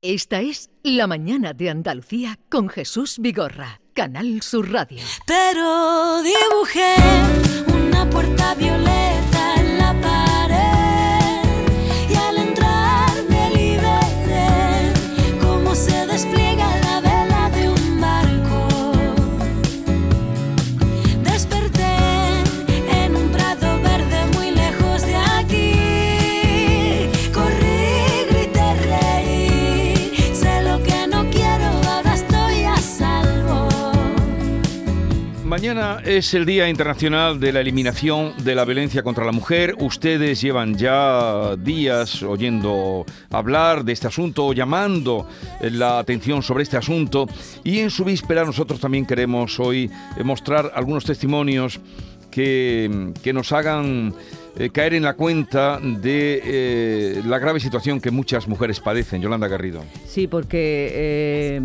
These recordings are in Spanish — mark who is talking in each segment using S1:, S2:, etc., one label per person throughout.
S1: Esta es La Mañana de Andalucía con Jesús Vigorra, Canal Sur Radio.
S2: Pero dibujé una puerta violeta
S3: Mañana es el Día Internacional de la Eliminación de la Violencia contra la Mujer. Ustedes llevan ya días oyendo hablar de este asunto, llamando la atención sobre este asunto. Y en su víspera nosotros también queremos hoy mostrar algunos testimonios que, que nos hagan eh, caer en la cuenta de eh, la grave situación que muchas mujeres padecen. Yolanda Garrido.
S4: Sí, porque eh,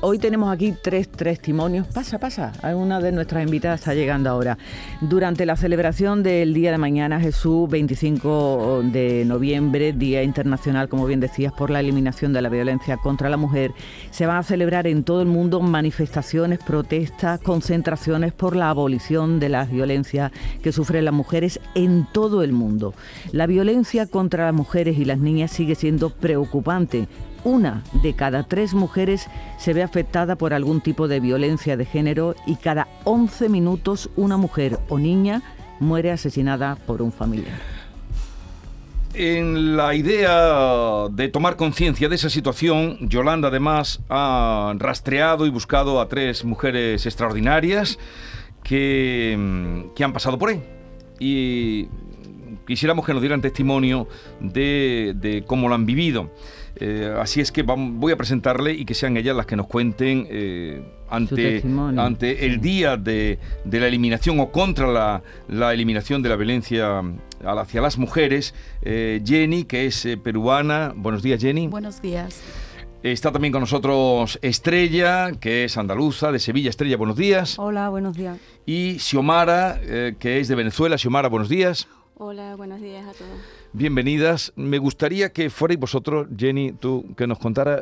S4: hoy tenemos aquí tres testimonios. Pasa, pasa. Una de nuestras invitadas está llegando ahora. Durante la celebración del Día de Mañana Jesús, 25 de noviembre, Día Internacional, como bien decías, por la eliminación de la violencia contra la mujer, se van a celebrar en todo el mundo manifestaciones, protestas, concentraciones por la abolición de las violencias que sufren las mujeres en todo el mundo. La violencia contra las mujeres y las niñas sigue siendo preocupante. Una de cada tres mujeres se ve afectada por algún tipo de violencia de género y cada 11 minutos una mujer o niña muere asesinada por un familiar.
S3: En la idea de tomar conciencia de esa situación, Yolanda además ha rastreado y buscado a tres mujeres extraordinarias que, mm, que han pasado por ahí. Y quisiéramos que nos dieran testimonio de, de cómo lo han vivido. Eh, así es que voy a presentarle y que sean ellas las que nos cuenten eh, ante,
S4: testimonio,
S3: ante el día de, de la eliminación o contra la, la eliminación de la violencia hacia las mujeres. Eh, Jenny, que es eh, peruana. Buenos días, Jenny.
S5: Buenos días.
S3: Está también con nosotros Estrella, que es andaluza, de Sevilla. Estrella, buenos días.
S5: Hola, buenos días.
S3: Y Xiomara, eh, que es de Venezuela. Xiomara, buenos días.
S5: Hola, buenos días a todos.
S3: Bienvenidas. Me gustaría que fuerais vosotros, Jenny, tú, que nos contara.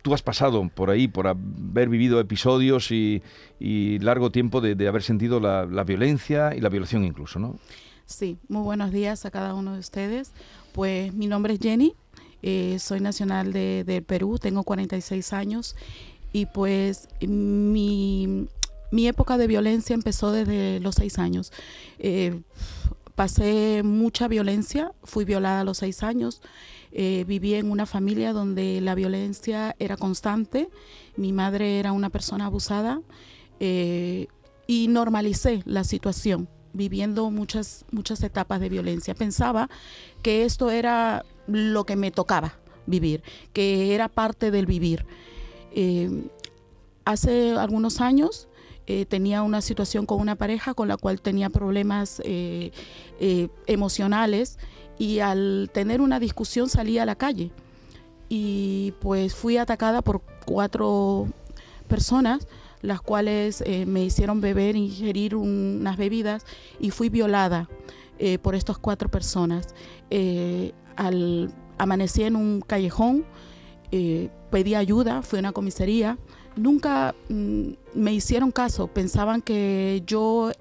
S3: Tú has pasado por ahí, por haber vivido episodios y, y largo tiempo de, de haber sentido la, la violencia y la violación incluso, ¿no?
S5: Sí, muy buenos días a cada uno de ustedes. Pues mi nombre es Jenny, eh, soy nacional de, de Perú, tengo 46 años y pues mi, mi época de violencia empezó desde los 6 años. Eh, pasé mucha violencia, fui violada a los 6 años, eh, viví en una familia donde la violencia era constante, mi madre era una persona abusada eh, y normalicé la situación viviendo muchas, muchas etapas de violencia. Pensaba que esto era lo que me tocaba vivir, que era parte del vivir. Eh, hace algunos años eh, tenía una situación con una pareja con la cual tenía problemas eh, eh, emocionales y al tener una discusión salí a la calle y pues fui atacada por cuatro personas las cuales me hicieron beber, ingerir un- unas bebidas y fui violada por estas cuatro personas. Al, amanecí en un callejón, pedí ayuda, fui a una comisaría. Nunca mm, me hicieron caso, pensaban que yo,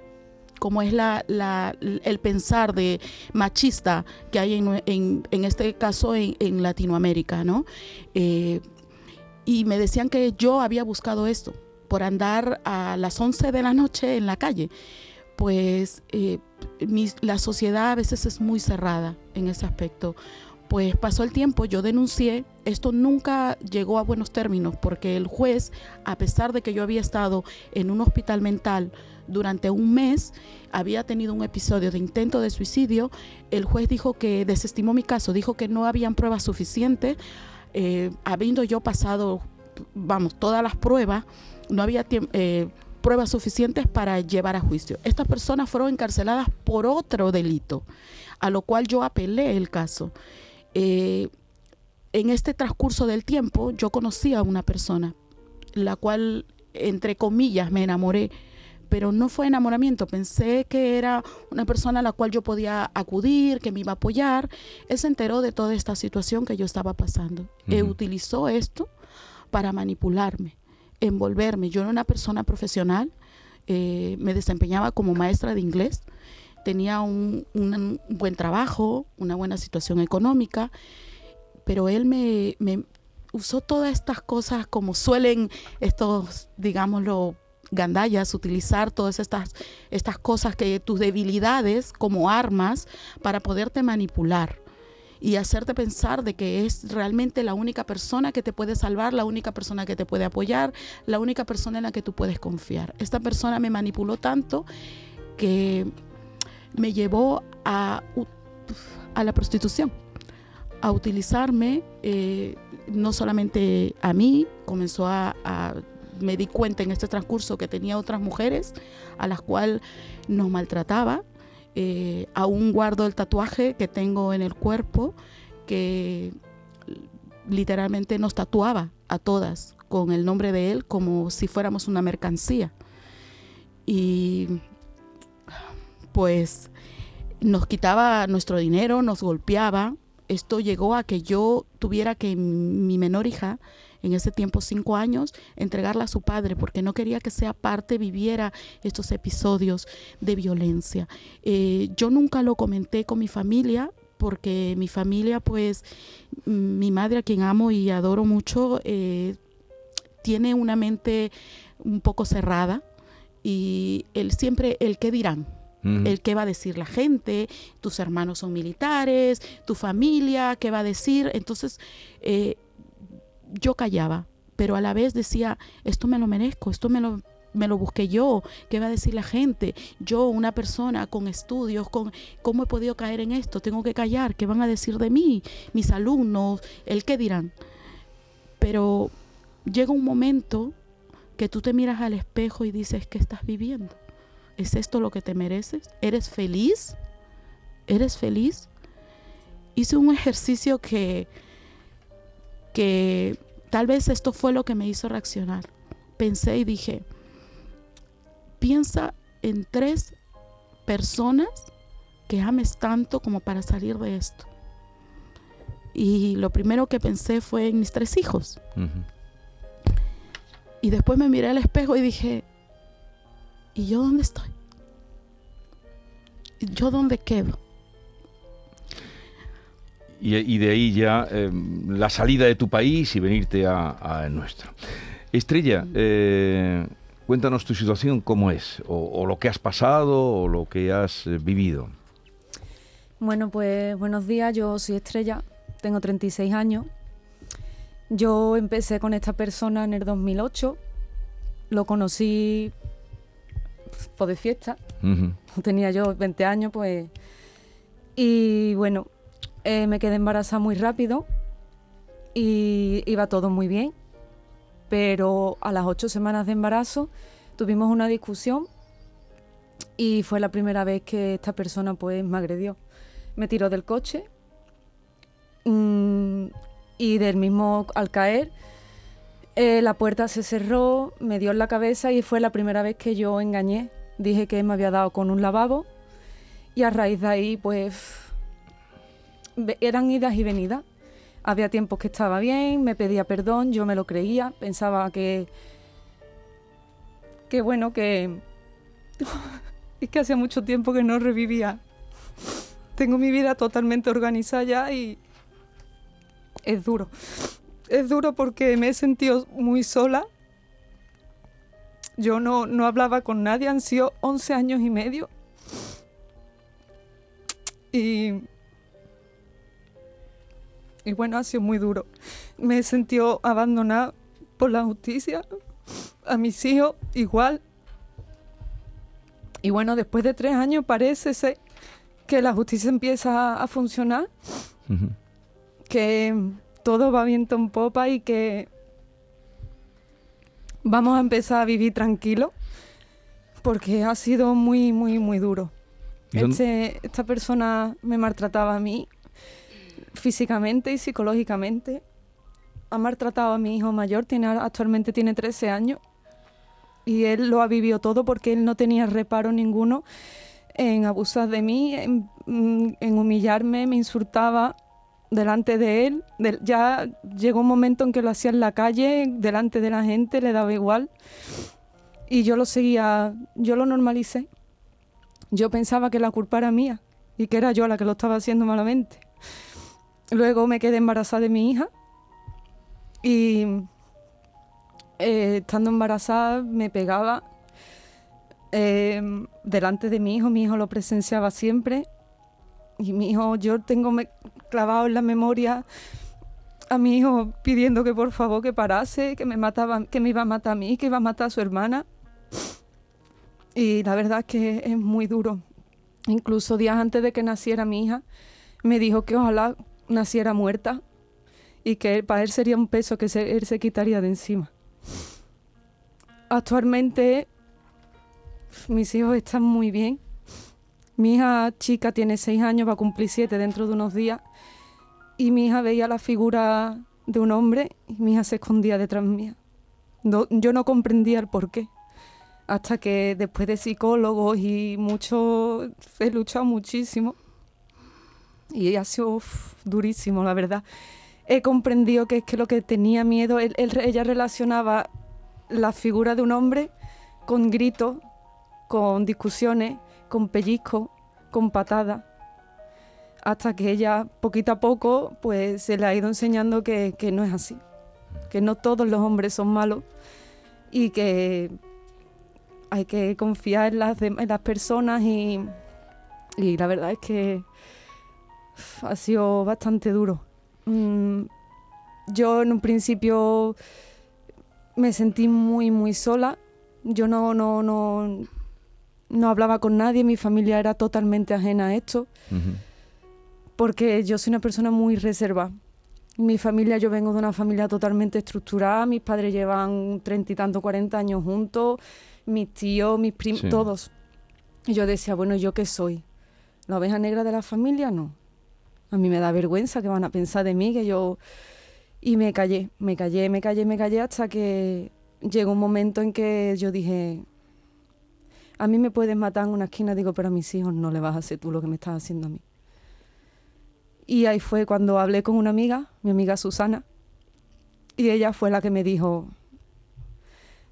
S5: como es la, el pensar de machista que hay en, este caso en, Latinoamérica, ¿no? Eh, y me decían que yo había buscado esto por andar a las 11 de la noche en la calle. Pues eh, la sociedad a veces es muy cerrada en ese aspecto. Pues pasó el tiempo, yo denuncié, esto nunca llegó a buenos términos porque el juez, a pesar de que yo había estado en un hospital mental durante un mes, había tenido un episodio de intento de suicidio, el juez dijo que desestimó mi caso, dijo que no habían pruebas suficientes, eh, habiendo yo pasado, vamos, todas las pruebas, no había eh, pruebas suficientes para llevar a juicio. Estas personas fueron encarceladas por otro delito, a lo cual yo apelé el caso. Eh, en este transcurso del tiempo yo conocí a una persona, la cual, entre comillas, me enamoré, pero no fue enamoramiento. Pensé que era una persona a la cual yo podía acudir, que me iba a apoyar. Él se enteró de toda esta situación que yo estaba pasando. Él
S3: Ujú.
S5: utilizó esto para manipularme, envolverme. Yo era una persona profesional, eh, me desempeñaba como maestra de inglés, tenía un, un buen trabajo, una buena situación económica, pero él me, me usó todas estas cosas como suelen estos, digámoslo, gandallas utilizar todas estas, estas cosas que tus debilidades como armas para poderte manipular y hacerte pensar de que es realmente la única persona que te puede salvar, la única persona que te puede apoyar, la única persona en la que tú puedes confiar. Esta persona me manipuló tanto que me llevó a, a la prostitución, a utilizarme eh, no solamente a mí, comenzó a, a- me di cuenta en este transcurso que tenía otras mujeres a las cuales nos maltrataba. Eh, aún guardo el tatuaje que tengo en el cuerpo que literalmente nos tatuaba a todas con el nombre de él como si fuéramos una mercancía. Y pues nos quitaba nuestro dinero, nos golpeaba. Esto llegó a que yo tuviera que mi menor hija, en ese tiempo cinco años, entregarla a su padre porque no quería que sea parte, viviera estos episodios de violencia. Eh, yo nunca lo comenté con mi familia porque mi familia, pues, mi madre, a quien amo y adoro mucho, eh, tiene una mente un poco cerrada y él siempre, el qué dirán, El qué va a decir la gente, tus hermanos son militares, tu familia, qué va a decir. Entonces, eh, yo callaba, pero a la vez decía, esto me lo merezco, esto me lo, me lo busqué yo, qué va a decir la gente. Yo, una persona con estudios, con cómo he podido caer en esto, tengo que callar, qué van a decir de mí, mis alumnos, el qué dirán. Pero llega un momento que tú te miras al espejo y dices, ¿qué estás viviendo? ¿Es esto lo que te mereces? ¿Eres feliz? ¿Eres feliz? Hice un ejercicio que, que tal vez esto fue lo que me hizo reaccionar. Pensé y dije, piensa en tres personas que ames tanto como para salir de esto. Y lo primero que pensé fue en mis tres hijos. Y después me miré al espejo y dije, ¿y yo dónde estoy? ¿Y ¿Yo dónde quedo?
S3: Y, y de ahí ya eh, la salida de tu país y venirte a, a el nuestro. Estrella, eh, cuéntanos tu situación, cómo es, o, o lo que has pasado, o lo que has eh, vivido.
S6: Bueno, pues buenos días, yo soy Estrella, tengo 36 años. Yo empecé con esta persona en el 2008, lo conocí pues, de fiesta, tenía yo 20 años, pues. Y bueno, eh, me quedé embarazada muy rápido y iba todo muy bien. Pero a las ocho semanas de embarazo tuvimos una discusión y fue la primera vez que esta persona pues me agredió. Me tiró del coche mm, y del mismo al caer eh, la puerta se cerró, me dio en la cabeza y fue la primera vez que yo engañé. Dije que me había dado con un lavabo y a raíz de ahí pues eran idas y venidas. Había tiempos que estaba bien, me pedía perdón, yo me lo creía, pensaba que que bueno que es que hacía mucho tiempo que no revivía. Tengo mi vida totalmente organizada ya y es duro. Es duro porque me he sentido muy sola. Yo no, no hablaba con nadie, han sido 11 años y medio. Y, y bueno, ha sido muy duro. Me he sentido abandonada por la justicia, a mis hijos igual. Y bueno, después de tres años parece ser que la justicia empieza a funcionar que todo va viento en popa y que vamos a empezar a vivir tranquilo porque ha sido muy, muy, muy duro.
S3: ¿Y dónde-
S6: Este- esta persona me maltrataba a mí físicamente y psicológicamente. Ha maltratado a mi hijo mayor, tiene, actualmente tiene 13 años. Y él lo ha vivido todo porque él no tenía reparo ninguno en abusar de mí, en, en humillarme, me insultaba delante de él. Ya llegó un momento en que lo hacía en la calle, delante de la gente, le daba igual. Y yo lo seguía, yo lo normalicé. Yo pensaba que la culpa era mía y que era yo la que lo estaba haciendo malamente. Luego me quedé embarazada de mi hija y eh, estando embarazada me pegaba eh, delante de mi hijo, mi hijo lo presenciaba siempre y mi hijo, yo tengo clavado en la memoria a mi hijo pidiendo que por favor que parase, que me mataba, que me iba a matar a mí, que iba a matar a su hermana. Y la verdad es que es muy duro. Incluso días antes de que naciera mi hija, me dijo que ojalá naciera muerta y que para él sería un peso que él se quitaría de encima. Actualmente mis hijos están muy bien. Mi hija chica tiene seis años, va a cumplir siete dentro de unos días. Y mi hija veía la figura de un hombre y mi hija se escondía detrás mía. Yo no comprendía el porqué. Hasta que después de psicólogos y mucho, he luchado muchísimo. Y ha sido durísimo, la verdad. He comprendido que es que lo que tenía miedo, ella relacionaba la figura de un hombre con gritos, con discusiones, con pellizcos, con patadas. Hasta que ella, poquito a poco, pues se le ha ido enseñando que, que no es así. Que no todos los hombres son malos y que hay que confiar en las, en las personas y, y la verdad es que ha sido bastante duro. Mm, yo en un principio me sentí muy, muy sola. Yo no, no, no, no hablaba con nadie, mi familia era totalmente ajena a esto. Porque yo soy una persona muy reservada. Mi familia, yo vengo de una familia totalmente estructurada, mis padres llevan treinta y tanto, cuarenta años juntos, mis tíos, mis primos,
S3: Sí.
S6: todos. Y yo decía, bueno, ¿yo qué soy? ¿La oveja negra de la familia? No. A mí me da vergüenza que van a pensar de mí, que yo... Y me callé, me callé, me callé, me callé hasta que llegó un momento en que yo dije, a mí me puedes matar en una esquina, digo, pero a mis hijos no le vas a hacer tú lo que me estás haciendo a mí. Y ahí fue cuando hablé con una amiga, mi amiga Susana, y ella fue la que me dijo,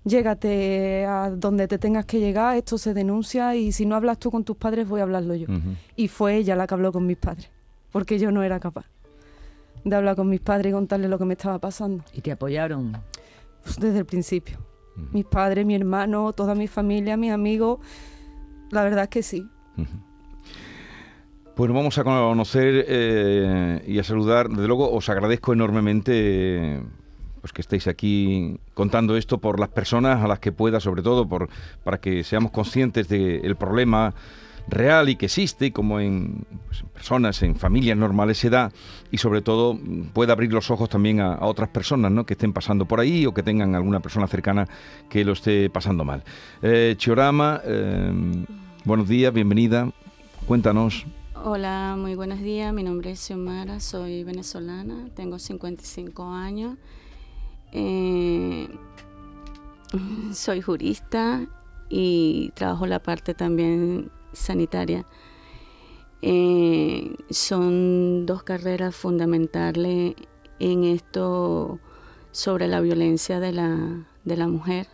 S6: llégate a donde te tengas que llegar, esto se denuncia y si no hablas tú con tus padres voy a hablarlo yo. Y fue ella la que habló con mis padres, porque yo no era capaz de hablar con mis padres y contarles lo que me estaba pasando
S4: Y te apoyaron.
S6: pues, desde el principio. Mis padres, mi hermano, toda mi familia, mis amigos, la verdad es que sí.
S3: Bueno, vamos a conocer eh, y a saludar. Desde luego, os agradezco enormemente eh, pues que estéis aquí contando esto por las personas a las que pueda, sobre todo, por, para que seamos conscientes del problema real y que existe, como en, pues, en personas, en familias normales se da, y sobre todo mm, pueda abrir los ojos también a, otras personas ¿no? que estén pasando por ahí o que tengan alguna persona cercana que lo esté pasando mal. Eh, Chiorama, buenos días, bienvenida. Cuéntanos.
S7: Hola, muy buenos días. Mi nombre es Xiomara, soy venezolana, tengo 55 años. Eh, soy jurista y trabajo la parte también sanitaria. Eh, son dos carreras fundamentales en esto sobre la violencia de la, de la mujer.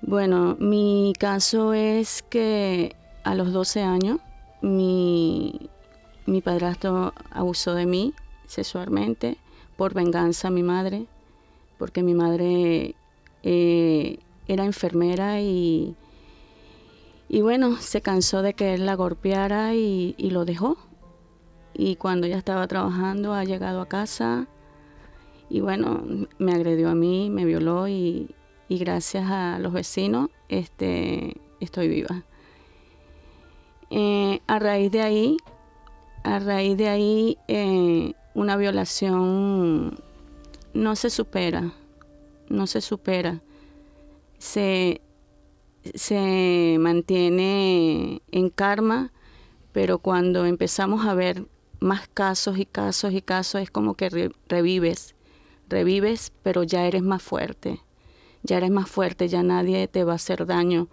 S7: Bueno, mi caso es que a los 12 años mi, mi padrastro abusó de mí sexualmente por venganza a mi madre, porque mi madre eh, era enfermera y, y bueno, se cansó de que él la golpeara y, lo dejó. Y cuando ya estaba trabajando ha llegado a casa y bueno, me agredió a mí, me violó y, y gracias a los vecinos este, estoy viva. Eh, a raíz de ahí, a raíz de ahí, eh, una violación no se supera, no se supera, se, se mantiene en karma, pero cuando empezamos a ver más casos y casos y casos es como que re- revives, revives, pero ya eres más fuerte, ya eres más fuerte, ya nadie te va a hacer daño.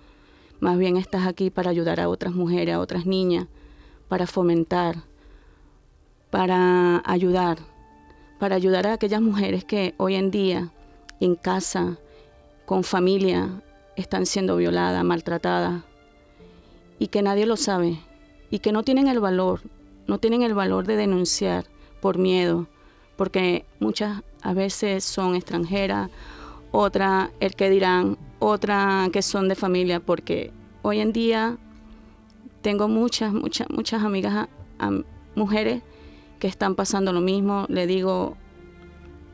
S7: Más bien estás aquí para ayudar a otras mujeres, a otras niñas, para fomentar, para ayudar, para ayudar a aquellas mujeres que hoy en día, en casa, con familia, están siendo violadas, maltratadas, y que nadie lo sabe, y que no tienen el valor, no tienen el valor de denunciar por miedo, porque muchas a veces son extranjeras, otra el que dirán, otra que son de familia, porque hoy en día tengo muchas, muchas, muchas amigas, mujeres que están pasando lo mismo. Le digo,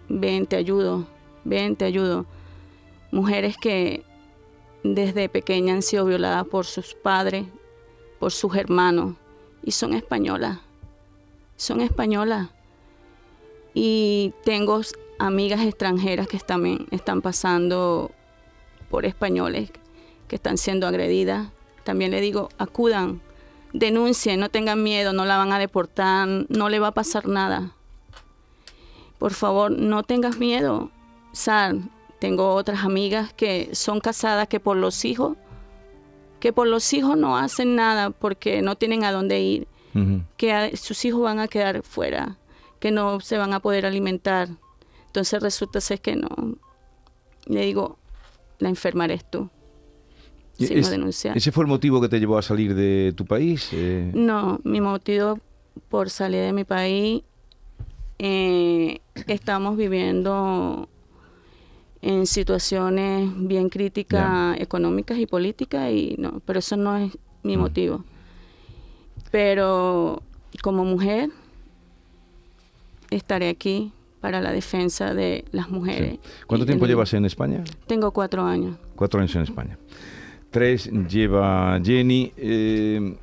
S7: ven, te ayudo, ven, te ayudo. Mujeres que desde pequeña han sido violadas por sus padres, por sus hermanos, y son españolas. Son españolas. Y tengo amigas extranjeras que también están pasando por españoles que están siendo agredidas. También le digo, acudan, denuncien, no tengan miedo, no la van a deportar, no le va a pasar nada. Por favor, no tengas miedo. Sal, tengo otras amigas que son casadas que por los hijos, que por los hijos no hacen nada porque no tienen a dónde ir, que sus hijos van a quedar fuera, que no se van a poder alimentar. Entonces resulta ser que no. Le digo, la enferma eres tú. Si no denunciar.
S3: ¿Ese fue el motivo que te llevó a salir de tu país?
S7: Eh, no, mi motivo por salir de mi país, eh, estamos viviendo en situaciones bien críticas económicas y políticas y no, pero eso no es mi mm. motivo. Pero como mujer estaré aquí para la defensa de las mujeres.
S3: ¿Cuánto tiempo llevas en España?
S7: Tengo cuatro años.
S3: Cuatro años en España. Tres lleva Jenny. Eh,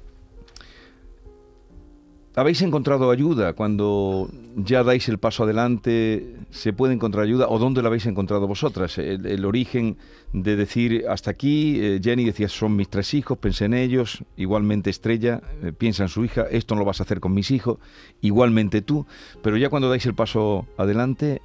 S3: ¿Habéis encontrado ayuda cuando ya dais el paso adelante? ¿Se puede encontrar ayuda? ¿O dónde la habéis encontrado vosotras? El, origen de decir hasta aquí, eh, Jenny decía, son mis tres hijos, pensé en ellos, igualmente Estrella, eh, piensa en su hija, esto no lo vas a hacer con mis hijos, igualmente tú, pero ya cuando dais el paso adelante,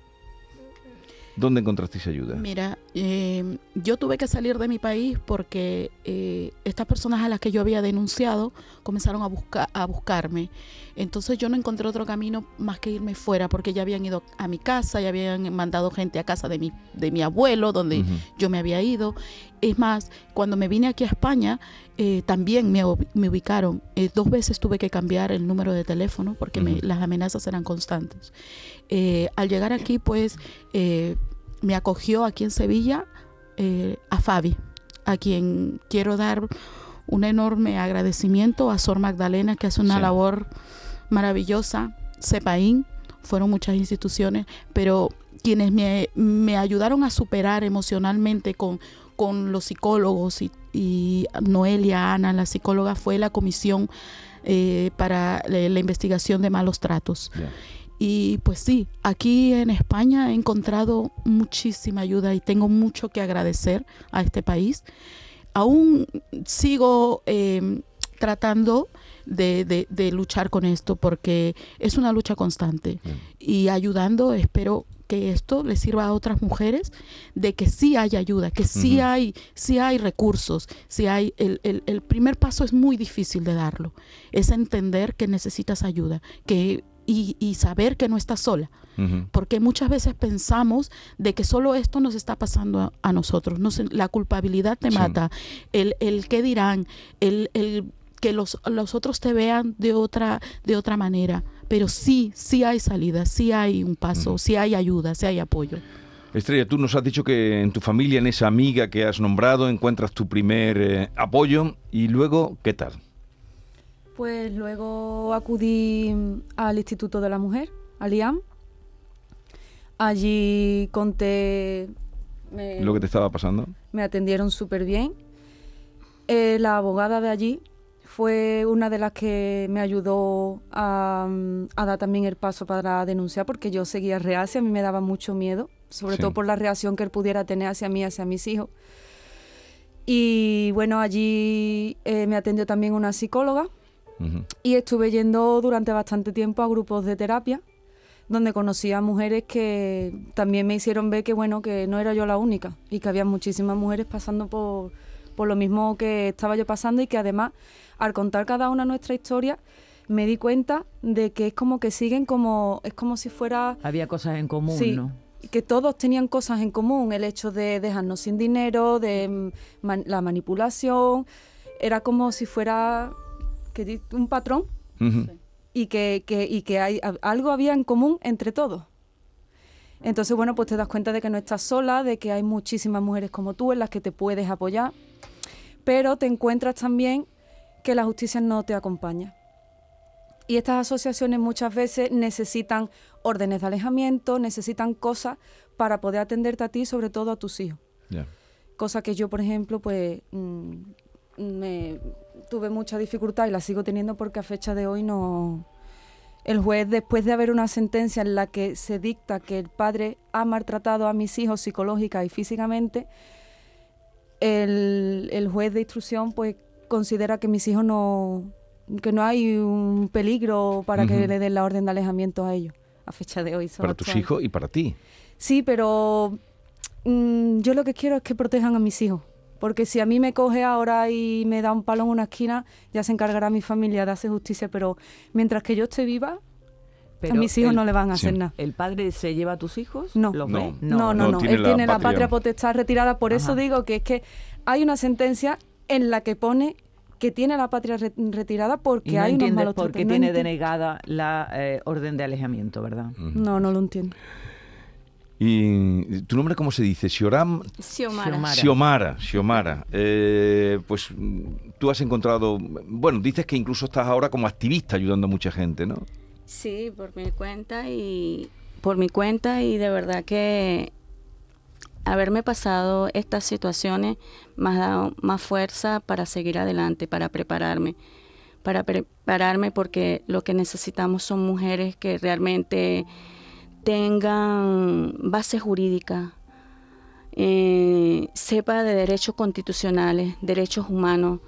S3: ¿Dónde encontrasteis ayuda?
S5: Mira, em, yo tuve que salir de mi país porque eh, estas personas a las que yo había denunciado comenzaron a, buscar, a buscarme. Entonces yo no encontré otro camino más que irme fuera porque ya habían ido a mi casa, ya habían mandado gente a casa de mi, de mi abuelo, donde yo me había ido. Es más, cuando me vine aquí a España, eh, también me, ubicaron. Eh, dos veces tuve que cambiar el número de teléfono porque las amenazas eran constantes. Eh, al llegar aquí, pues, me acogió aquí en Sevilla a Fabi, a quien quiero dar un enorme agradecimiento a Sor Magdalena, que hace una labor maravillosa, CEPAIN, fueron muchas instituciones, pero quienes me, ayudaron a superar emocionalmente con, con los psicólogos y, Noelia, Ana, la psicóloga, fue la comisión eh, para la, investigación de malos tratos. Y pues sí, aquí en España he encontrado muchísima ayuda y tengo mucho que agradecer a este país. Aún sigo eh, tratando de, de, luchar con esto porque es una lucha constante y ayudando espero que esto le sirva a otras mujeres de que sí hay ayuda, que sí hay, sí hay recursos, sí hay el, el, primer paso es muy difícil de darlo, es entender que necesitas ayuda, que y, y, saber que no estás sola. Porque muchas veces pensamos de que solo esto nos está pasando a, nosotros. No la culpabilidad te mata, el, el qué dirán, el, el que los, los otros te vean de otra, de otra manera. Pero sí, sí hay salida, sí hay un paso, sí hay ayuda, sí hay apoyo.
S3: Estrella, tú nos has dicho que en tu familia, en esa amiga que has nombrado, encuentras tu primer eh, apoyo y luego, ¿qué tal?
S6: Pues luego acudí al Instituto de la Mujer, al IAM. Allí conté...
S3: ¿Lo que te estaba pasando?
S6: Me atendieron súper bien. Eh, la abogada de allí fue una de las que me ayudó a, dar también el paso para denunciar, porque yo seguía reacia, a mí me daba mucho miedo, sobre todo por la reacción que él pudiera tener hacia mí, hacia mis hijos. Y bueno, allí eh, me atendió también una psicóloga y estuve yendo durante bastante tiempo a grupos de terapia donde conocí a mujeres que también me hicieron ver que bueno, que no era yo la única y que había muchísimas mujeres pasando por, por lo mismo que estaba yo pasando y que además al contar cada una nuestra historia me di cuenta de que es como que siguen como es como si fuera
S4: Había cosas en común,
S6: Sí.
S4: ¿no?
S6: que todos tenían cosas en común, el hecho de dejarnos sin dinero, de man- la manipulación, era como si fuera que un patrón y que, que- y que hay, a- algo había en común entre todos. Entonces, bueno, pues te das cuenta de que no estás sola, de que hay muchísimas mujeres como tú en las que te puedes apoyar, pero te encuentras también que la justicia no te acompaña. Y estas asociaciones muchas veces necesitan órdenes de alejamiento, necesitan cosas para poder atenderte a ti, y sobre todo a tus hijos. Cosa que yo, por ejemplo, pues mm, me tuve mucha dificultad y la sigo teniendo porque a fecha de hoy no... El juez, después de haber una sentencia en la que se dicta que el padre ha maltratado a mis hijos psicológica y físicamente, el, el juez de instrucción pues considera que mis hijos no... que no hay un peligro para que le den la orden de alejamiento a ellos. A fecha de hoy. son
S3: Para tus
S6: años.
S3: hijos y para ti.
S6: Sí, pero mm, yo lo que quiero es que protejan a mis hijos. Porque si a mí me coge ahora y me da un palo en una esquina, ya se encargará mi familia de hacer justicia. Pero mientras que yo esté viva,
S4: Pero
S6: a mis hijos
S4: el-
S6: no le van a
S3: sí.
S6: hacer nada.
S4: ¿El padre se lleva a tus hijos?
S6: No.
S4: ¿Los
S3: No.
S4: ve?
S6: No, no,
S3: no
S6: no.
S3: tiene
S6: Él
S3: la
S6: tiene la
S3: patria.
S6: patria potestad retirada. Por eso digo que es que hay una sentencia en la que pone que tiene la patria re- retirada porque
S4: Y no
S6: hay unos malos
S4: por qué.
S6: No
S4: tiene denegada la eh, orden de alejamiento, ¿verdad?
S6: No, no lo entiendo.
S3: ¿Y tu nombre cómo se dice? Sioram...
S7: Xiomara.
S4: Xiomara.
S3: Xiomara. Eh, pues tú has encontrado, bueno, dices que incluso estás ahora como activista ayudando a mucha gente, ¿no?
S7: Sí, por mi cuenta y por mi cuenta y de verdad que haberme pasado estas situaciones me ha dado más fuerza para seguir adelante, para prepararme, para prepararme porque lo que necesitamos son mujeres que realmente tengan base jurídica, eh, sepa de derechos constitucionales, derechos humanos,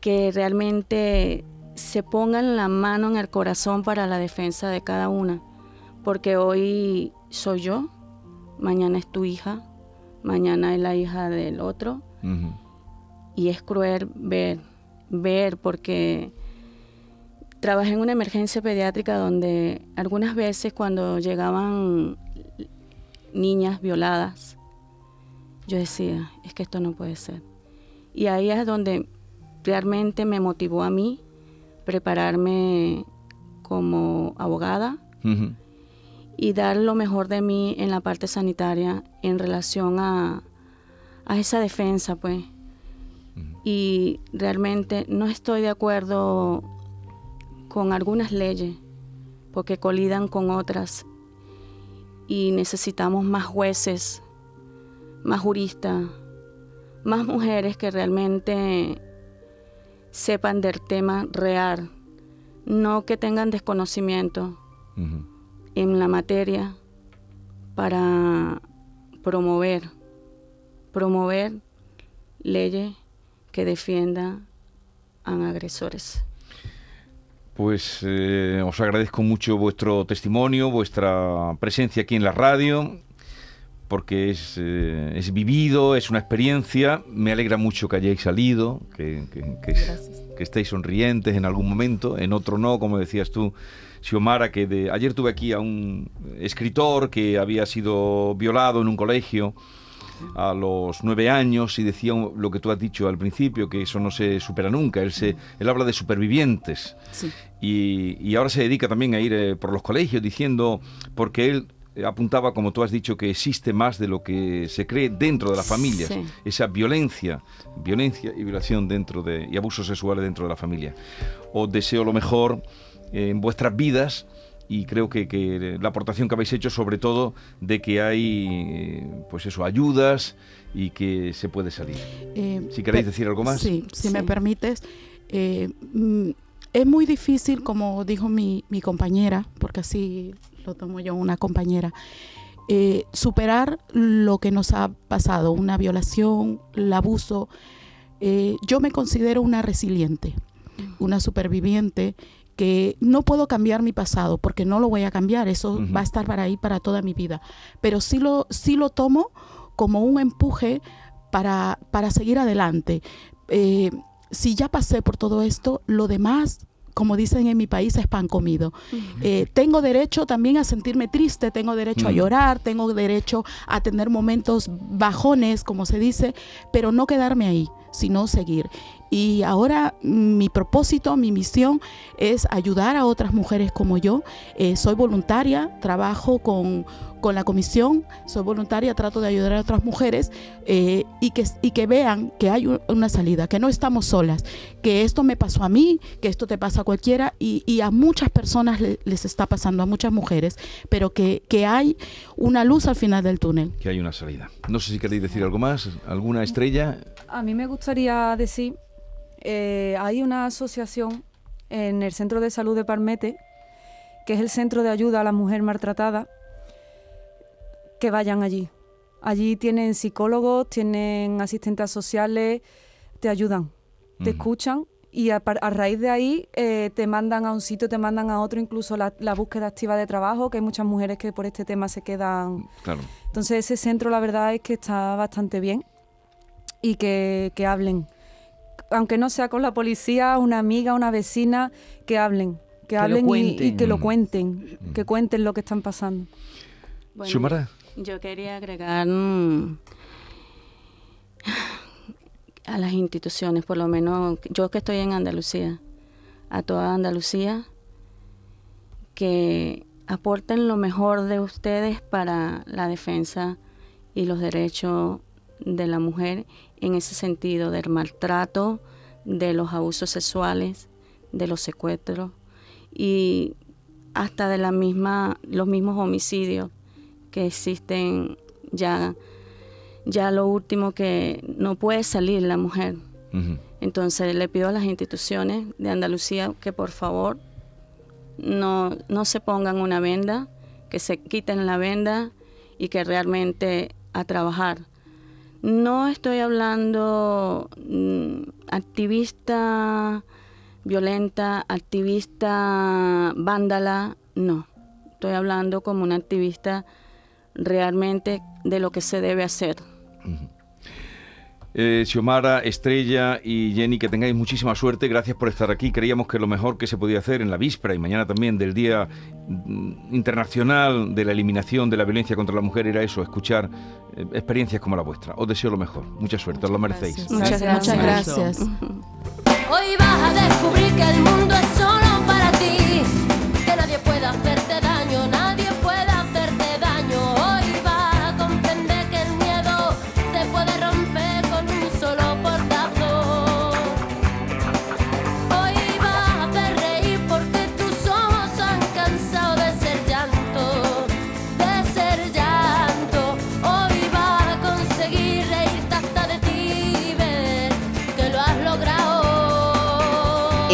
S7: que realmente se pongan la mano en el corazón para la defensa de cada una, porque hoy soy yo, mañana es tu hija, mañana es la hija del otro, y es cruel ver, ver, porque trabajé en una emergencia pediátrica donde algunas veces cuando llegaban niñas violadas, yo decía, es que esto no puede ser. Y ahí es donde realmente me motivó a mí prepararme como abogada. Y dar lo mejor de mí en la parte sanitaria en relación a, a esa defensa, pues. Y realmente no estoy de acuerdo con algunas leyes porque colidan con otras y necesitamos más jueces, más juristas, más mujeres que realmente sepan del tema real, no que tengan desconocimiento. En la materia para promover, promover leyes que defiendan a agresores.
S3: Pues eh, os agradezco mucho vuestro testimonio, vuestra presencia aquí en la radio, porque es, eh, es vivido, es una experiencia. Me alegra mucho que hayáis salido, que, que- que que estéis sonrientes en algún momento, en otro no, como decías tú, Xiomara, que de, ayer tuve aquí a un escritor que había sido violado en un colegio a los nueve años y decía lo que tú has dicho al principio, que eso no se supera nunca. Él, se, él habla de supervivientes.
S5: Sí.
S3: Y, y ahora se dedica también a ir eh, por los colegios diciendo, porque él apuntaba, como tú has dicho, que existe más de lo que se cree dentro de las familias.
S7: Sí.
S3: Esa violencia, violencia y violación dentro de, y abusos sexuales dentro de la familia. Os deseo lo mejor en vuestras vidas y creo que, que la aportación que habéis hecho, sobre todo, de que hay, eh, pues eso, ayudas y que se puede salir.
S5: Eh,
S3: Si queréis decir algo más.
S5: Sí, si me
S7: Sí.
S5: permites. eh, mm, es muy difícil, como dijo mi, mi compañera, porque así lo tomo yo, una compañera, eh, superar lo que nos ha pasado, una violación, el abuso. Eh, yo me considero una resiliente, una superviviente que no puedo cambiar mi pasado porque no lo voy a cambiar, eso va a estar para ahí para toda mi vida, pero sí lo, sí lo tomo como un empuje para, para seguir adelante. Eh, si ya pasé por todo esto, lo demás, como dicen en mi país, es pan comido. Eh, tengo derecho también a sentirme triste, tengo derecho a llorar, tengo derecho a tener momentos bajones, como se dice, pero no quedarme ahí, sino seguir. Y ahora mm, mi propósito, mi misión es ayudar a otras mujeres como yo. Eh, soy voluntaria, trabajo con, con la comisión, soy voluntaria, trato de ayudar a otras mujeres eh, y, que, y que vean que hay un- una salida, que no estamos solas, que esto me pasó a mí, que esto te pasa a cualquiera y, y a muchas personas le- les está pasando, a muchas mujeres, pero que, que hay una luz al final del túnel.
S3: Que hay una salida. No sé si queréis decir algo más, alguna estrella.
S6: A mí me gustaría decir, eh, hay una asociación en el Centro de Salud de Parmete, que es el Centro de Ayuda a la Mujer Maltratada, que vayan allí. Allí tienen psicólogos, tienen asistentes sociales, te ayudan, te escuchan y a, a raíz de ahí eh, te mandan a un sitio, te mandan a otro, incluso la, la búsqueda activa de trabajo, que hay muchas mujeres que por este tema se quedan
S3: Claro.
S6: entonces ese centro la verdad es que está bastante bien y que, que hablen. Aunque no sea con la policía, una amiga, una vecina, que hablen. Que, hablen y- que lo
S3: Mm.
S6: cuenten, que cuenten lo que están pasando.
S7: Bueno. Yo quería agregar mm, a las instituciones, por lo menos yo que estoy en Andalucía, a toda Andalucía, que aporten lo mejor de ustedes para la defensa y los derechos de la mujer en ese sentido del maltrato, de los abusos sexuales, de los secuestros y hasta de la misma los mismos homicidios que existen ya ya lo último que no puede salir la mujer. Entonces le pido a las instituciones de Andalucía que por favor no, no se pongan una venda, que se quiten la venda y que realmente a trabajar. No estoy hablando mm, activista violenta, activista vándala, no. Estoy hablando como una activista realmente de lo que se debe hacer.
S3: Eh, Xiomara, Estrella y Jenny, que tengáis muchísima suerte. Gracias por estar aquí. Creíamos que lo mejor que se podía hacer en la víspera y mañana también del Día mm, Internacional de la Eliminación de la Violencia contra la Mujer era eso, escuchar eh, experiencias como la vuestra. Os deseo lo mejor. Mucha suerte, os lo merecéis.
S7: Muchas
S5: Muchas
S7: gracias.
S5: gracias.
S2: Hoy vas a descubrir que el mundo es solo para ti,